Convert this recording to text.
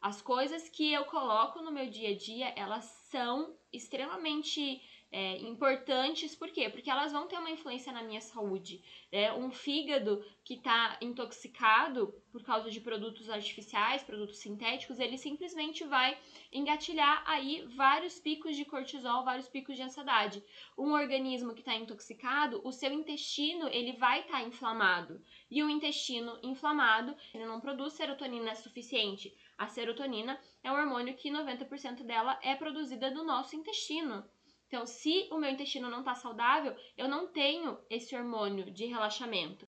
As coisas que eu coloco no meu dia a dia, elas são extremamente é, importantes, por quê? Porque elas vão ter uma influência na minha saúde. É, um fígado que está intoxicado por causa de produtos artificiais, produtos sintéticos, ele simplesmente vai engatilhar aí vários picos de cortisol, vários picos de ansiedade. Um organismo que está intoxicado, o seu intestino ele vai estar tá inflamado. E o intestino inflamado, ele não produz serotonina suficiente. A serotonina é um hormônio que 90% dela é produzida do nosso intestino. Então, se o meu intestino não está saudável, eu não tenho esse hormônio de relaxamento.